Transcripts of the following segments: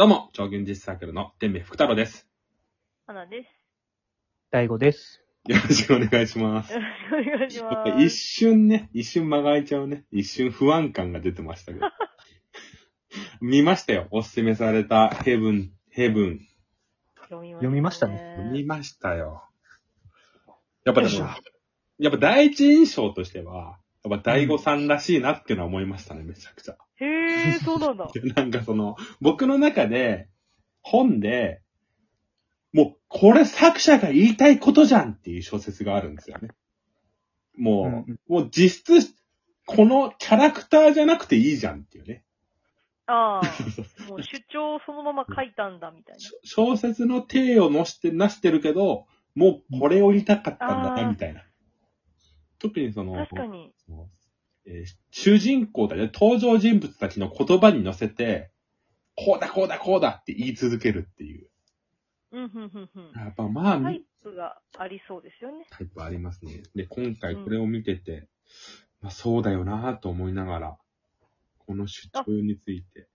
どうも、超現実サークルの天命福太郎です。花です。大悟です。よろしくお願いします。よろしくお願いします。一瞬ね、一瞬間が空いちゃうね。一瞬不安感が出てましたけど。見ましたよ。おすすめされたヘブン、ヘブン。読み読みましたね見ましたよ。やっぱでも、よいしょやっぱ第一印象としては、やっぱ大悟さんらしいなっていうのは思いましたね、めちゃくちゃ。へえ、そうなんだ。なんかその、僕の中で、本で、もう、これ作者が言いたいことじゃんっていう小説があるんですよね。もう、うんうんもう実質、このキャラクターじゃなくていいじゃんっていうね。ああ、もう主張をそのまま書いたんだ、みたいな。し小説の体をのして、なしてるけど、もうこれを言いたかったんだみたいな。特にその、確かに。そのえー主人公たち、登場人物たちの言葉に乗せて、こうだ、こうだ、こうだって言い続けるっていう。うん、ふんふんふん。やっぱまあ、タイプがありそうですよね。タイプありますね。で、今回これを見てて、まあそうだよなと思いながら、この主張について、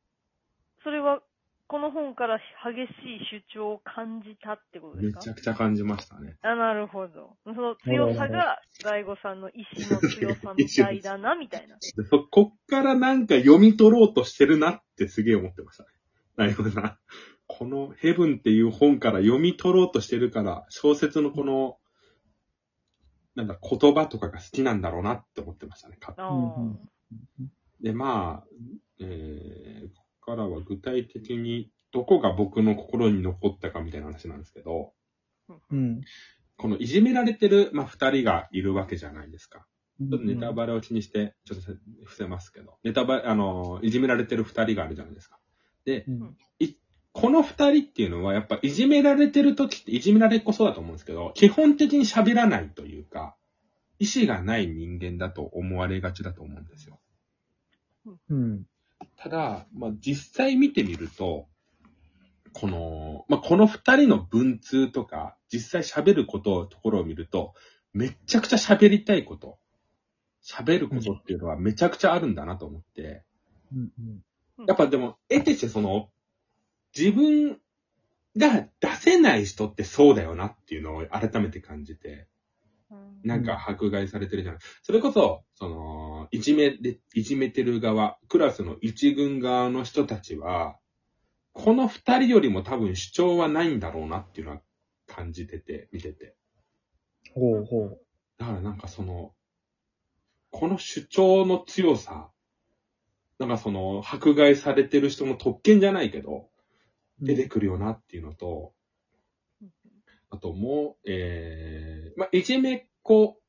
それは、この本から激しい主張を感じたってことですか？めちゃくちゃ感じましたね。あ、なるほど。その強さが、大悟さんの意志の強さみたいだな、みたいな。でそこっからなんか読み取ろうとしてるなってすげえ思ってましたね。なるほどな。このヘブンっていう本から読み取ろうとしてるから、小説のこの、なんだ、言葉とかが好きなんだろうなって思ってましたね。かあうんうあん。で、まあ、えー、からは具体的にどこが僕の心に残ったかみたいな話なんですけど、うん。このいじめられてる、まあ、二人がいるわけじゃないですか。ちょっとネタバレを気にして、ちょっと伏せますけど、ネタバレ、あの、いじめられてる二人があるじゃないですか。で、うん。この二人っていうのは、やっぱいじめられてる時って、いじめられっ子そうだと思うんですけど、基本的に喋らないというか、意志がない人間だと思われがちだと思うんですよ。うん。ただ、まあ、実際見てみると、この、まあ、この二人の文通とか、実際喋ること、ところを見ると、めっちゃくちゃ喋りたいこと、喋ることっていうのはめちゃくちゃあるんだなと思って、うん。やっぱでも、得てしてその、自分が出せない人ってそうだよなっていうのを改めて感じて、うんなんか迫害されてるじゃん。それこそ、その、いじめで、いじめてる側、クラスの一軍側の人たちは、この二人よりも多分主張はないんだろうなっていうのは感じてて、見てて。ほうほう。だからなんかその、この主張の強さ、なんかその、迫害されてる人の特権じゃないけど、出てくるよなっていうのと、あともう、えー、まあ、いじめっ子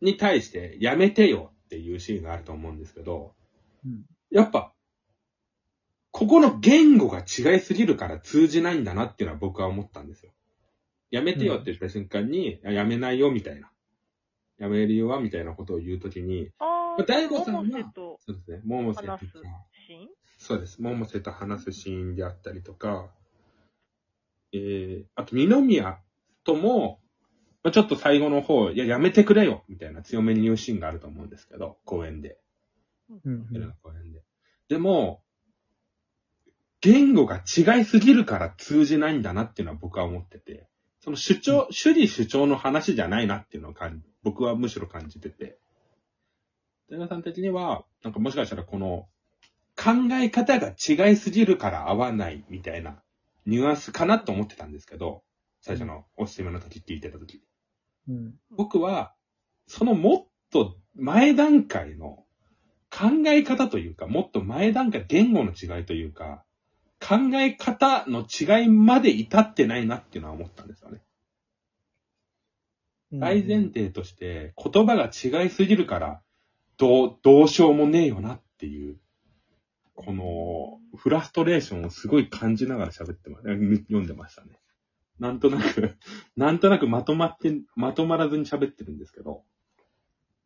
に対してやめてよっていうシーンがあると思うんですけど、うんやっぱ、ここの言語が違いすぎるから通じないんだなっていうのは僕は思ったんですよ。やめてよって言った瞬間に、あやめないよみたいな。やめるよはみたいなことを言うときに、ああ、大悟さんはそうですね、桃瀬とか話すシーン？そうです。桃瀬と話すシーンであったりとか、えー、あと二宮とも、まあ、ちょっと最後の方、いや、やめてくれよみたいな強めに言うシーンがあると思うんですけど、公園で。うん。夜の公園で。でも、言語が違いすぎるから通じないんだなっていうのは僕は思ってて、その主張、主義主張の話じゃないなっていうのを感じ僕はむしろ感じてて。寺田さん的には、なんかもしかしたらこの、考え方が違いすぎるから合わないみたいなニュアンスかなと思ってたんですけど、最初のおすすめの時って言ってた時。うん。僕は、そのもっと前段階の考え方というか、もっと前段階、言語の違いというか、考え方の違いまで至ってないなっていうのは思ったんですよね。大前提として、言葉が違いすぎるから、どう、どうしようもねえよなっていう、この、フラストレーションをすごい感じながら喋ってま、読んでましたね。なんとなく、なんとなくまとまって、まとまらずに喋ってるんですけど。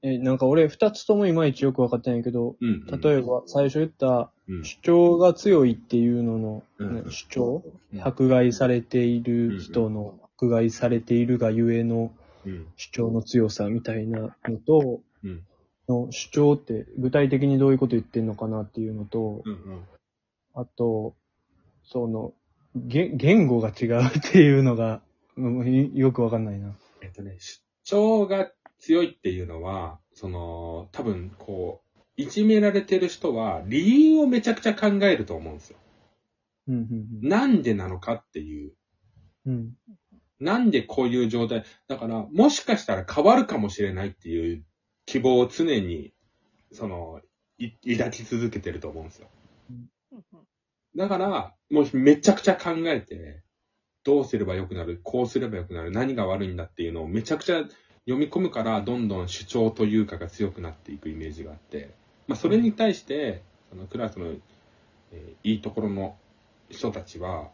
え、なんか俺二つともいまいちよくわかってないけど、うん、うん。例えば最初言ったうん、主張が強いっていうのの、うんね主張うん迫害されている人の迫害されているがゆえのうん、主張の強さみたいなのと、うん、の主張って具体的にどういうこと言ってんのかなっていうのと、うん、うん。あと、その、げ言語が違うっていうのが、うんよくわかんないな。えっとね、主張が強いっていうのは、その、多分、こう、いじめられてる人は、理由をめちゃくちゃ考えると思うんですよ。うん、なんでなのかっていう。うん、うん。なんでこういう状態？だから、もしかしたら変わるかもしれないっていう希望を常に、その、い抱き続けてると思うんですよ。だから、もうめちゃくちゃ考えて、どうすればよくなる、こうすればよくなる、何が悪いんだっていうのをめちゃくちゃ読み込むから、どんどん主張というかが強くなっていくイメージがあって、まあそれに対して、そのクラスの、えーいいところの人たちは、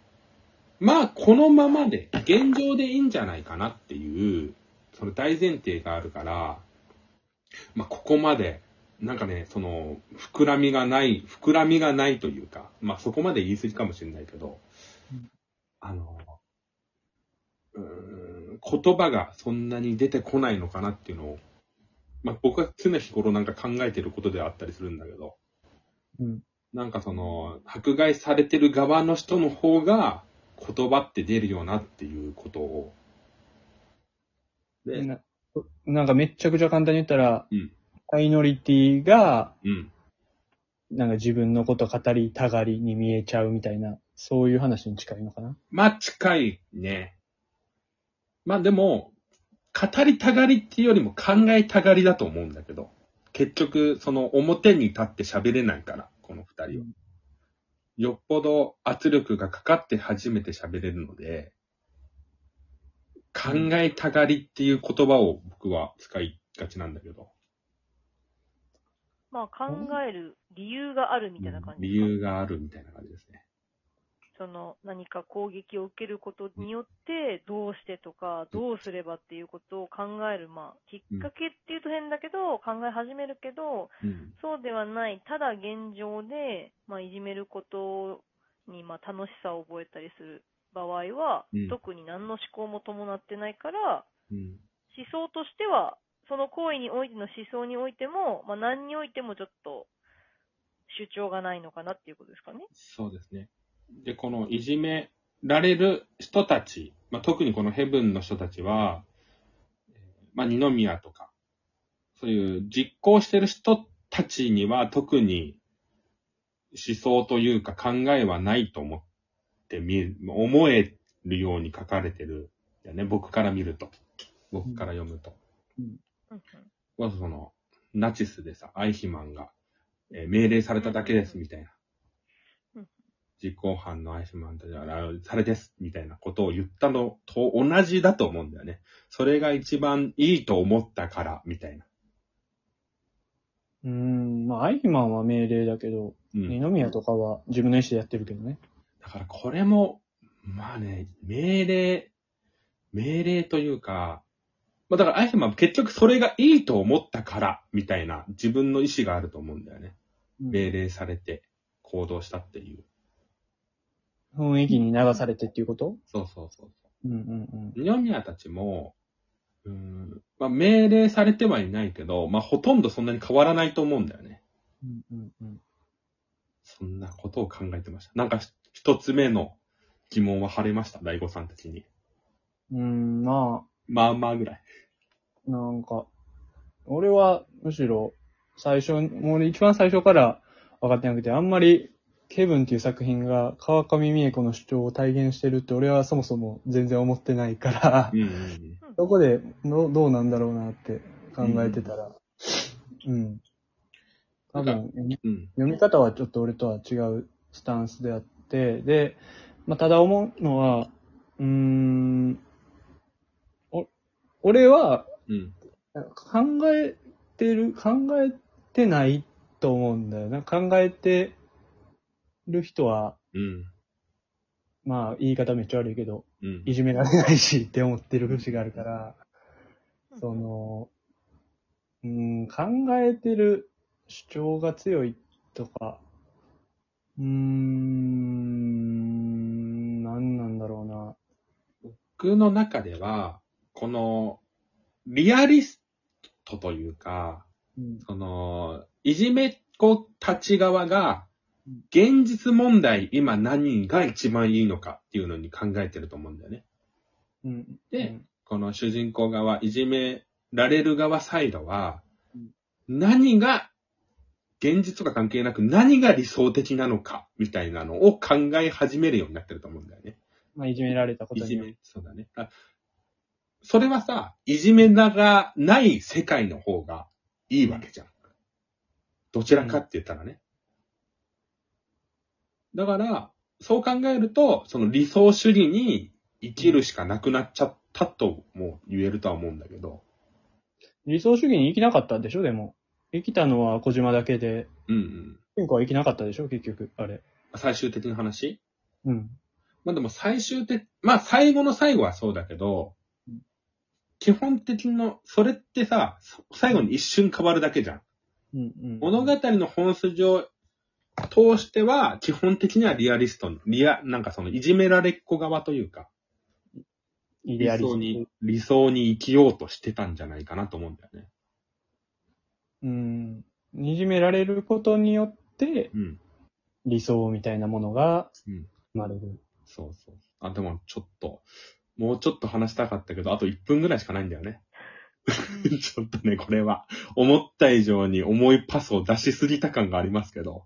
まあこのままで、現状でいいんじゃないかなっていう、その大前提があるから、まあここまでなんかね、その、膨らみがない、膨らみがないというか、まあそこまで言い過ぎかもしれないけど、うん。あの、うーん、言葉がそんなに出てこないのかなっていうのを、まあ僕は常日頃なんか考えてることではあったりするんだけど、うん。なんかその、迫害されてる側の人の方が言葉って出るよなっていうことを、で、ななんかめっちゃくちゃ簡単に言ったら、うんマイノリティが、うん。なんか自分のこと語りたがりに見えちゃうみたいな、そういう話に近いのかな？まあ近いね。まあでも、語りたがりっていうよりも考えたがりだと思うんだけど、結局、その表に立って喋れないから、この二人は。よっぽど圧力がかかって初めて喋れるので、考えたがりっていう言葉を僕は使いがちなんだけど、まあ考える理由があるみたいな感じ理ですか？由があるみたいな感じですね。その何か攻撃を受けることによって、どうしてとか、どうすればっていうことを考える、まあ、きっかけっていうと変だけど、考え始めるけど、うん。そうではない、ただ現状で、まあ、いじめることに、まあ、楽しさを覚えたりする場合は、うん特に何の思考も伴ってないから、うん。思想としては、その行為においての思想においても、まあ、何においてもちょっと主張がないのかなっていうことですかね。そうですね。で、このいじめられる人たち、まあ、特にこのヘブンの人たちは、えーまあ、二宮とか、そういう実行してる人たちには特に思想というか考えはないと思ってみる、思えるように書かれてるんだよね。僕から見ると。僕から読むと。うんうんまずその、ナチスでさ、アイヒマンが、えー命令されただけです、みたいなうん。実行犯のアイヒマンたちは、あされです、みたいなことを言ったのと同じだと思うんだよね。それが一番いいと思ったから、みたいな。うーん、まあ、アイヒマンは命令だけど、うん。二宮とかは自分の意思でやってるけどね。だからこれも、まあね、命令、命令というか、まあだからアイヒマンは結局それがいいと思ったから、みたいな自分の意思があると思うんだよね。命令されて行動したっていう。雰囲気に流されてっていうこと？そうそうそううんうん二宮たちも、うーん、まあ命令されてはいないけど、まあほとんどそんなに変わらないと思うんだよね。うん。うんうんうん。そんなことを考えてました。なんか一つ目の疑問は晴れました、大悟さんたちに。うーん、ままあまあぐらい。あ、なんか、俺はむしろ最初、もう俺一番最初から分かってなくて、あんまりケブンっていう作品が川上美恵子の主張を体現してるって俺はそもそも全然思ってないからう、んうんうん。そこでどどうなんだろうなって考えてたら、うん。多分、うん。読み方はちょっと俺とは違うスタンスであって、で、まあ、ただ思うのは、うーん、お、俺はうん。考えてる、考えてないと思うんだよな。考えてる人は、うん。まあ言い方めっちゃ悪いけど、うん。いじめられないしって思ってる節があるから、その、うーん、考えてる主張が強いとか、うーん、何なんだろうな。僕の中では、この、リアリストというか、うん、その、いじめっ子たち側が、現実問題、今何が一番いいのかっていうのに考えてると思うんだよね。うん。でこの主人公側、いじめられる側サイドは、何が、現実とか関係なく何が理想的なのか、みたいなのを考え始めるようになってると思うんだよね。まあ、いじめられたこいじとによってめ、そうだね。あそれはさ、いじめだがない世界の方がいいわけじゃん。どちらかって言ったらね。だから、そう考えると、その理想主義に生きるしかなくなっちゃったとも言えるとは思うんだけど。理想主義に生きなかったでしょ、でも。生きたのは小島だけで、うんうん。健康は生きなかったでしょ、結局、あれ。最終的な話？うん。まあでも最終的、まあ最後の最後はそうだけどうん、基本的の、それってさ、そ最後に一瞬変わるだけじゃん。うん、うん。物語の本筋を通しては、基本的にはリアリストに、リア、なんかそのいじめられっ子側というか、理イデアリスト想に、理想に生きようとしてたんじゃないかなと思うんだよね。うん。いじめられることによって、うん。理想みたいなものがうん。生まれる。そうそう。あ、でもちょっと、もうちょっと話したかったけど、あと1分ぐらいしかないんだよね。ちょっとね、これは、思った以上に重いパスを出しすぎた感がありますけど。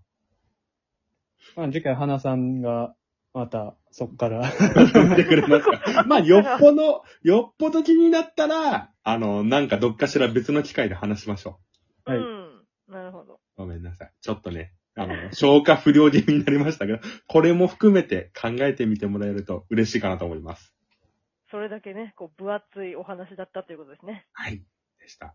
まあ、次回、花さんが、また、そっから、言ってくれますかまあ、よっぽど、よっぽど気になったら、あの、なんかどっかしら別の機会で話しましょはいうん。なるほど。う。ごめんなさい。ちょっとね、あの、消化不良気味になりましたけど、これも含めて考えてみてもらえると嬉しいかなと思います。それだけね、こう、分厚いお話だったということですね。はい。でした。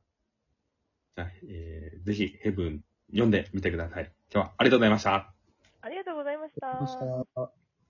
じゃあ、えー、ぜひ、ヘブン読んでみてください。今日はありがとうございました。ありがとうございました。ました